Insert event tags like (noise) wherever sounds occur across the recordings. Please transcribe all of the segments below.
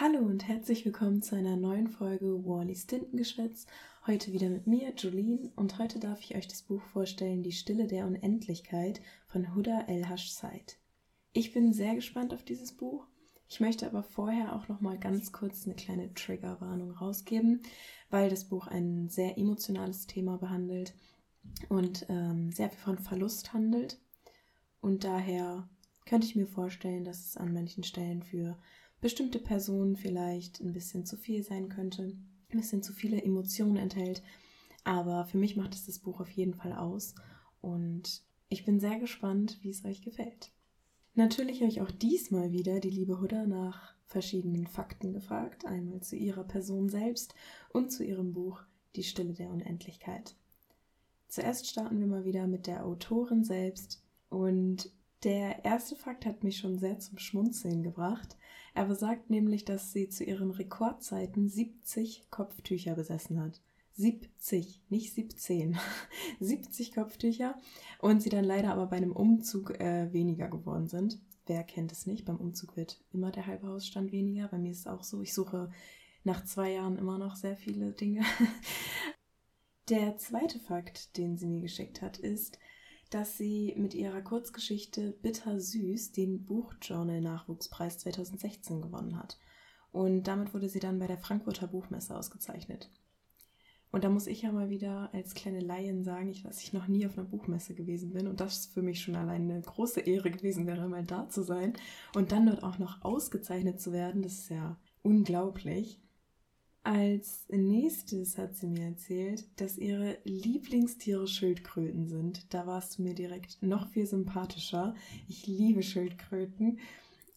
Hallo und herzlich willkommen zu einer neuen Folge Wallys Tintengeschwätz. Heute wieder mit mir, Jolene, und heute darf ich euch das Buch vorstellen Die Stille der Unendlichkeit von Huda El-Hash Said. Ich bin sehr gespannt auf dieses Buch. Ich möchte aber vorher auch noch mal ganz kurz eine kleine Triggerwarnung rausgeben, weil das Buch ein sehr emotionales Thema behandelt und ähm, sehr viel von Verlust handelt. Und daher könnte ich mir vorstellen, dass es an manchen Stellen für bestimmte Personen vielleicht ein bisschen zu viel sein könnte, ein bisschen zu viele Emotionen enthält. Aber für mich macht es das Buch auf jeden Fall aus und ich bin sehr gespannt, wie es euch gefällt. Natürlich habe ich auch diesmal wieder die liebe Huda nach verschiedenen Fakten gefragt, einmal zu ihrer Person selbst und zu ihrem Buch Die Stille der Unendlichkeit. Zuerst starten wir mal wieder mit der Autorin selbst und der erste Fakt hat mich schon sehr zum Schmunzeln gebracht. Er besagt nämlich, dass sie zu ihren Rekordzeiten 70 Kopftücher besessen hat. 70, nicht 17. 70 (laughs) Kopftücher und sie dann leider aber bei einem Umzug äh, weniger geworden sind. Wer kennt es nicht? Beim Umzug wird immer der halbe Hausstand weniger. Bei mir ist es auch so. Ich suche nach zwei Jahren immer noch sehr viele Dinge. (laughs) Der zweite Fakt, den sie mir geschickt hat, ist, dass sie mit ihrer Kurzgeschichte Bitter Süß den Buchjournal Nachwuchspreis 2016 gewonnen hat. Und damit wurde sie dann bei der Frankfurter Buchmesse ausgezeichnet. Und da muss ich ja mal wieder als kleine Laien sagen, ich, dass ich noch nie auf einer Buchmesse gewesen bin und das für mich schon allein eine große Ehre gewesen wäre, mal da zu sein und dann dort auch noch ausgezeichnet zu werden, das ist ja unglaublich. Als nächstes hat sie mir erzählt, dass ihre Lieblingstiere Schildkröten sind. Da warst du mir direkt noch viel sympathischer. Ich liebe Schildkröten.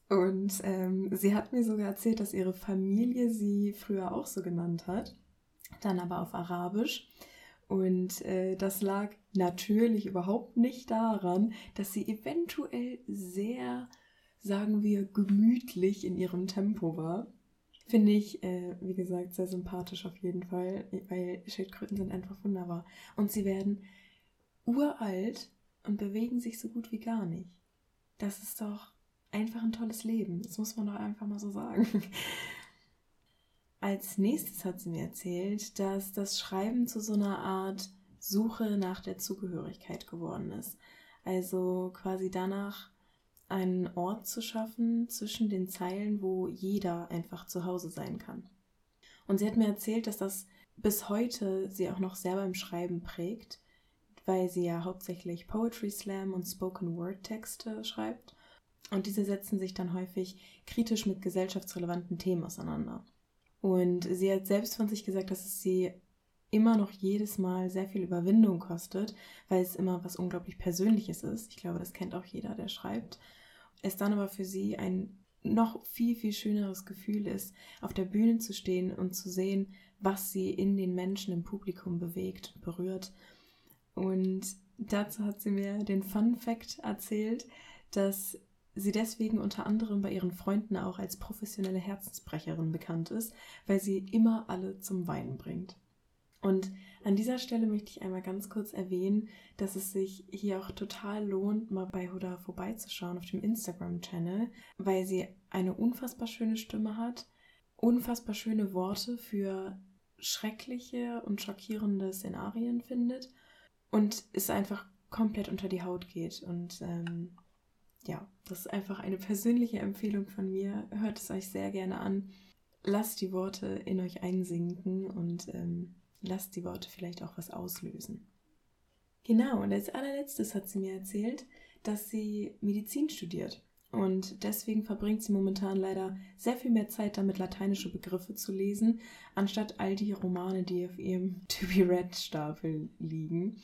Und ähm, sie hat mir sogar erzählt, dass ihre Familie sie früher auch so genannt hat, dann aber auf Arabisch. Und äh, das lag natürlich überhaupt nicht daran, dass sie eventuell sehr, sagen wir, gemütlich in ihrem Tempo war. Finde ich, äh, wie gesagt, sehr sympathisch auf jeden Fall, weil Schildkröten sind einfach wunderbar. Und sie werden uralt und bewegen sich so gut wie gar nicht. Das ist doch einfach ein tolles Leben. Das muss man doch einfach mal so sagen. Als nächstes hat sie mir erzählt, dass das Schreiben zu so einer Art Suche nach der Zugehörigkeit geworden ist. Also quasi danach, einen Ort zu schaffen zwischen den Zeilen, wo jeder einfach zu Hause sein kann. Und sie hat mir erzählt, dass das bis heute sie auch noch sehr beim Schreiben prägt, weil sie ja hauptsächlich Poetry Slam und Spoken Word Texte schreibt. Und diese setzen sich dann häufig kritisch mit gesellschaftsrelevanten Themen auseinander. Und sie hat selbst von sich gesagt, dass es sie immer noch jedes Mal sehr viel Überwindung kostet, weil es immer was unglaublich Persönliches ist. Ich glaube, das kennt auch jeder, der schreibt es dann aber für sie ein noch viel, viel schöneres Gefühl ist, auf der Bühne zu stehen und zu sehen, was sie in den Menschen im Publikum bewegt und berührt. Und dazu hat sie mir den Fun Fact erzählt, dass sie deswegen unter anderem bei ihren Freunden auch als professionelle Herzensbrecherin bekannt ist, weil sie immer alle zum Weinen bringt. Und an dieser Stelle möchte ich einmal ganz kurz erwähnen, dass es sich hier auch total lohnt, mal bei Huda vorbeizuschauen auf dem Instagram-Channel, weil sie eine unfassbar schöne Stimme hat, unfassbar schöne Worte für schreckliche und schockierende Szenarien findet und es einfach komplett unter die Haut geht. Und ähm, ja, das ist einfach eine persönliche Empfehlung von mir. Hört es euch sehr gerne an. Lasst die Worte in euch einsinken und ähm, lasst die Worte vielleicht auch was auslösen. Genau, und als allerletztes hat sie mir erzählt, dass sie Medizin studiert. Und deswegen verbringt sie momentan leider sehr viel mehr Zeit damit, lateinische Begriffe zu lesen, anstatt all die Romane, die auf ihrem (laughs) To-Be-Read-Stapel liegen.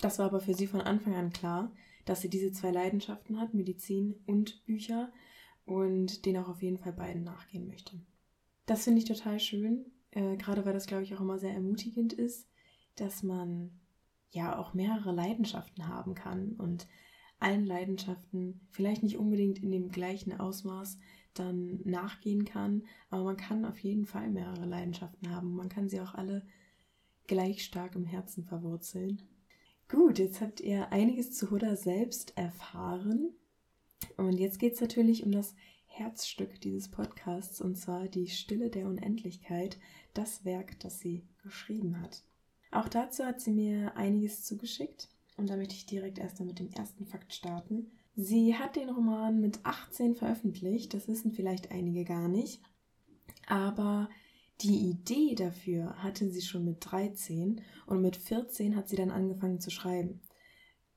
Das war aber für sie von Anfang an klar, dass sie diese zwei Leidenschaften hat, Medizin und Bücher, und denen auch auf jeden Fall beiden nachgehen möchte. Das finde ich total schön, äh, gerade weil das, glaube ich, auch immer sehr ermutigend ist, dass man ja auch mehrere Leidenschaften haben kann und allen Leidenschaften vielleicht nicht unbedingt in dem gleichen Ausmaß dann nachgehen kann, aber man kann auf jeden Fall mehrere Leidenschaften haben. Man kann sie auch alle gleich stark im Herzen verwurzeln. Gut, jetzt habt ihr einiges zu Huda selbst erfahren. Und jetzt geht es natürlich um das Herzstück dieses Podcasts, und zwar Die Stille der Unendlichkeit, das Werk, das sie geschrieben hat. Auch dazu hat sie mir einiges zugeschickt und da möchte ich direkt erst mit dem ersten Fakt starten. Sie hat den Roman mit 18 veröffentlicht, das wissen vielleicht einige gar nicht, aber die Idee dafür hatte sie schon mit 13 und mit 14 hat sie dann angefangen zu schreiben.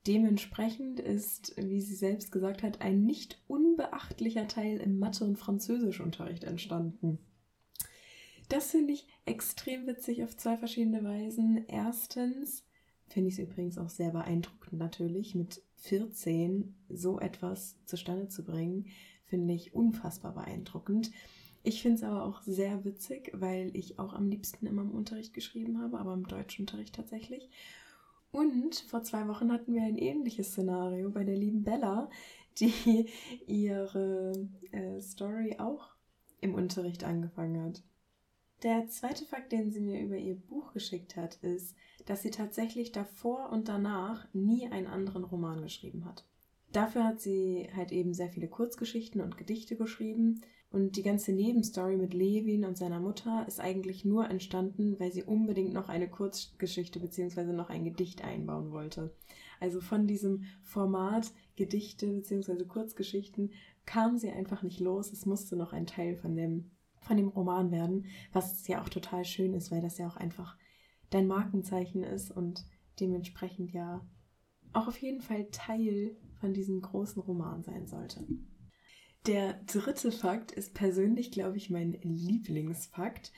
Dementsprechend ist, wie sie selbst gesagt hat, ein nicht unbeachtlicher Teil im Mathe- und Französischunterricht entstanden. Das finde ich extrem witzig auf zwei verschiedene Weisen. Erstens finde ich es übrigens auch sehr beeindruckend natürlich, mit 14 so etwas zustande zu bringen, finde ich unfassbar beeindruckend. Ich finde es aber auch sehr witzig, weil ich auch am liebsten immer im Unterricht geschrieben habe, aber im Deutschunterricht tatsächlich. Und vor zwei Wochen hatten wir ein ähnliches Szenario bei der lieben Bella, die (laughs) ihre äh, Story auch im Unterricht angefangen hat. Der zweite Fakt, den sie mir über ihr Buch geschickt hat, ist, dass sie tatsächlich davor und danach nie einen anderen Roman geschrieben hat. Dafür hat sie halt eben sehr viele Kurzgeschichten und Gedichte geschrieben und die ganze Nebenstory mit Levin und seiner Mutter ist eigentlich nur entstanden, weil sie unbedingt noch eine Kurzgeschichte bzw. noch ein Gedicht einbauen wollte. Also von diesem Format Gedichte bzw. Kurzgeschichten kam sie einfach nicht los. Es musste noch ein Teil von dem, von dem Roman werden, was ja auch total schön ist, weil das ja auch einfach dein Markenzeichen ist und dementsprechend ja auch auf jeden Fall Teil von diesem großen Roman sein sollte. Der dritte Fakt ist persönlich, glaube ich, mein Lieblingsfakt.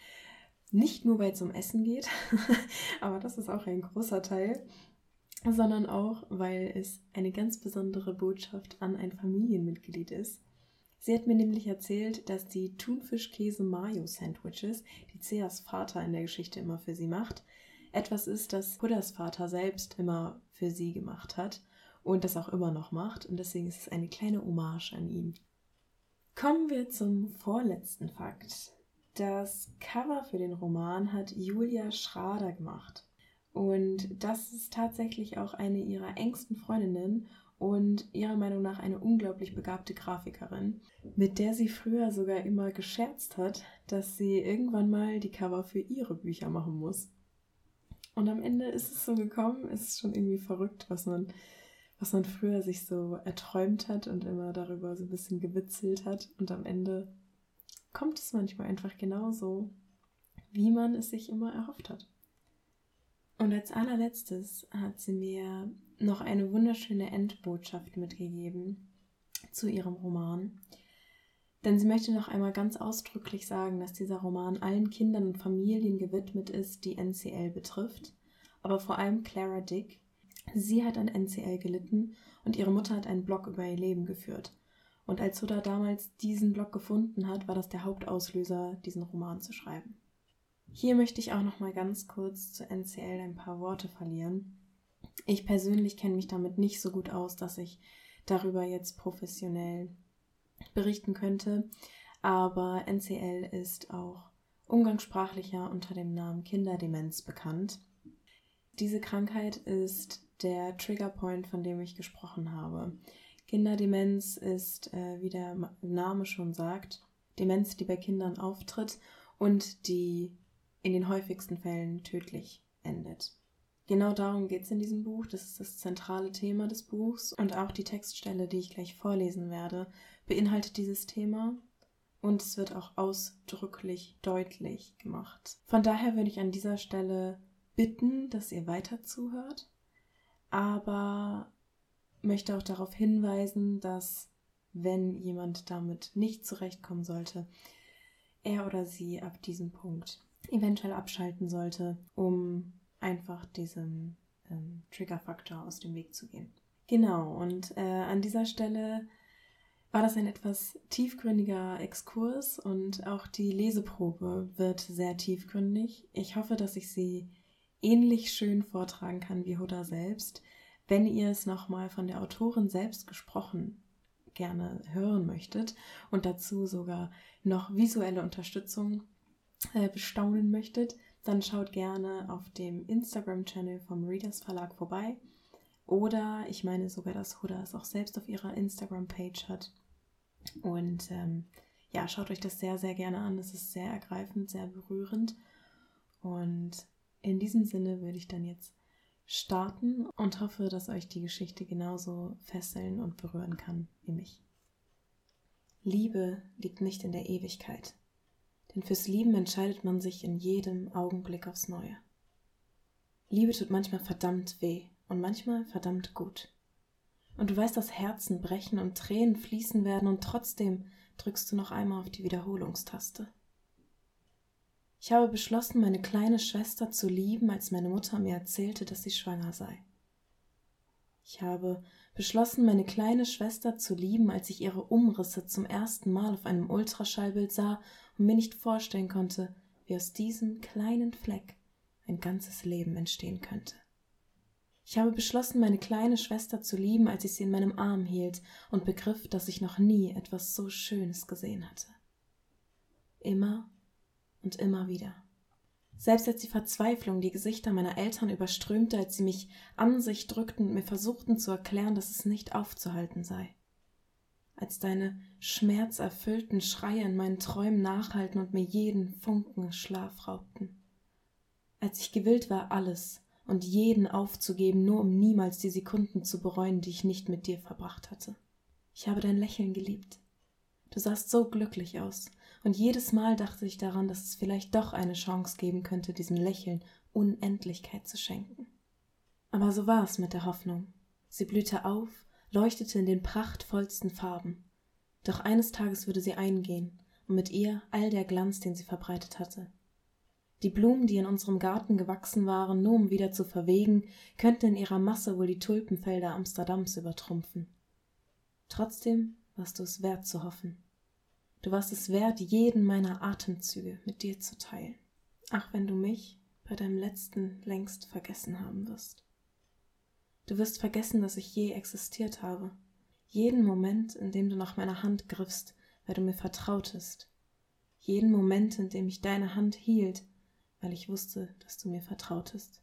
Nicht nur, weil es um Essen geht, (laughs) aber das ist auch ein großer Teil, sondern auch, weil es eine ganz besondere Botschaft an ein Familienmitglied ist. Sie hat mir nämlich erzählt, dass die Thunfisch-Käse-Mayo-Sandwiches, die Ceas Vater in der Geschichte immer für sie macht, etwas ist, das Hudas Vater selbst immer für sie gemacht hat und das auch immer noch macht. Und deswegen ist es eine kleine Hommage an ihn. Kommen wir zum vorletzten Fakt. Das Cover für den Roman hat Julia Schrader gemacht. Und das ist tatsächlich auch eine ihrer engsten Freundinnen und ihrer Meinung nach eine unglaublich begabte Grafikerin, mit der sie früher sogar immer gescherzt hat, dass sie irgendwann mal die Cover für ihre Bücher machen muss. Und am Ende ist es so gekommen, es ist schon irgendwie verrückt, was man was man früher sich so erträumt hat und immer darüber so ein bisschen gewitzelt hat. Und am Ende kommt es manchmal einfach genauso, wie man es sich immer erhofft hat. Und als allerletztes hat sie mir noch eine wunderschöne Endbotschaft mitgegeben zu ihrem Roman. Denn sie möchte noch einmal ganz ausdrücklich sagen, dass dieser Roman allen Kindern und Familien gewidmet ist, die NCL betrifft, aber vor allem Clara Dick, Sie hat an NCL gelitten und ihre Mutter hat einen Blog über ihr Leben geführt. Und als Huda damals diesen Blog gefunden hat, war das der Hauptauslöser, diesen Roman zu schreiben. Hier möchte ich auch noch mal ganz kurz zu NCL ein paar Worte verlieren. Ich persönlich kenne mich damit nicht so gut aus, dass ich darüber jetzt professionell berichten könnte, aber NCL ist auch umgangssprachlicher unter dem Namen Kinderdemenz bekannt. Diese Krankheit ist der Triggerpoint, von dem ich gesprochen habe. Kinderdemenz ist, äh, wie der Name schon sagt, Demenz, die bei Kindern auftritt und die in den häufigsten Fällen tödlich endet. Genau darum geht es in diesem Buch. Das ist das zentrale Thema des Buchs. Und auch die Textstelle, die ich gleich vorlesen werde, beinhaltet dieses Thema. Und es wird auch ausdrücklich deutlich gemacht. Von daher würde ich an dieser Stelle bitten, dass ihr weiter zuhört aber möchte auch darauf hinweisen, dass wenn jemand damit nicht zurechtkommen sollte, er oder sie ab diesem Punkt eventuell abschalten sollte, um einfach diesem ähm, Triggerfaktor aus dem Weg zu gehen. Genau, und äh, an dieser Stelle war das ein etwas tiefgründiger Exkurs und auch die Leseprobe wird sehr tiefgründig. Ich hoffe, dass ich sie ähnlich schön vortragen kann wie Huda selbst. Wenn ihr es nochmal von der Autorin selbst gesprochen gerne hören möchtet und dazu sogar noch visuelle Unterstützung äh, bestaunen möchtet, dann schaut gerne auf dem Instagram-Channel vom Readers Verlag vorbei. Oder ich meine sogar, dass Huda es auch selbst auf ihrer Instagram-Page hat. Und ähm, ja, schaut euch das sehr, sehr gerne an. Es ist sehr ergreifend, sehr berührend. Und in diesem Sinne würde ich dann jetzt starten und hoffe, dass euch die Geschichte genauso fesseln und berühren kann wie mich. Liebe liegt nicht in der Ewigkeit, denn fürs Lieben entscheidet man sich in jedem Augenblick aufs Neue. Liebe tut manchmal verdammt weh und manchmal verdammt gut. Und du weißt, dass Herzen brechen und Tränen fließen werden und trotzdem drückst du noch einmal auf die Wiederholungstaste. Ich habe beschlossen, meine kleine Schwester zu lieben, als meine Mutter mir erzählte, dass sie schwanger sei. Ich habe beschlossen, meine kleine Schwester zu lieben, als ich ihre Umrisse zum ersten Mal auf einem Ultraschallbild sah und mir nicht vorstellen konnte, wie aus diesem kleinen Fleck ein ganzes Leben entstehen könnte. Ich habe beschlossen, meine kleine Schwester zu lieben, als ich sie in meinem Arm hielt und begriff, dass ich noch nie etwas so Schönes gesehen hatte. Immer und immer wieder. Selbst als die Verzweiflung die Gesichter meiner Eltern überströmte, als sie mich an sich drückten und mir versuchten zu erklären, dass es nicht aufzuhalten sei. Als deine schmerzerfüllten Schreie in meinen Träumen nachhalten und mir jeden Funken Schlaf raubten. Als ich gewillt war, alles und jeden aufzugeben, nur um niemals die Sekunden zu bereuen, die ich nicht mit dir verbracht hatte. Ich habe dein Lächeln geliebt. Du sahst so glücklich aus, und jedes Mal dachte ich daran, dass es vielleicht doch eine Chance geben könnte, diesem Lächeln Unendlichkeit zu schenken. Aber so war es mit der Hoffnung. Sie blühte auf, leuchtete in den prachtvollsten Farben. Doch eines Tages würde sie eingehen, und mit ihr all der Glanz, den sie verbreitet hatte. Die Blumen, die in unserem Garten gewachsen waren, nur um wieder zu verwegen, könnten in ihrer Masse wohl die Tulpenfelder Amsterdams übertrumpfen. Trotzdem warst du es wert zu hoffen. Du warst es wert, jeden meiner Atemzüge mit dir zu teilen. Ach, wenn du mich bei deinem letzten längst vergessen haben wirst. Du wirst vergessen, dass ich je existiert habe. Jeden Moment, in dem du nach meiner Hand griffst, weil du mir vertrautest. Jeden Moment, in dem ich deine Hand hielt, weil ich wusste, dass du mir vertrautest.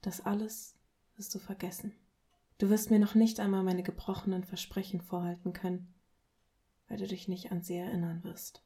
Das alles wirst du vergessen. Du wirst mir noch nicht einmal meine gebrochenen Versprechen vorhalten können, weil du dich nicht an sie erinnern wirst.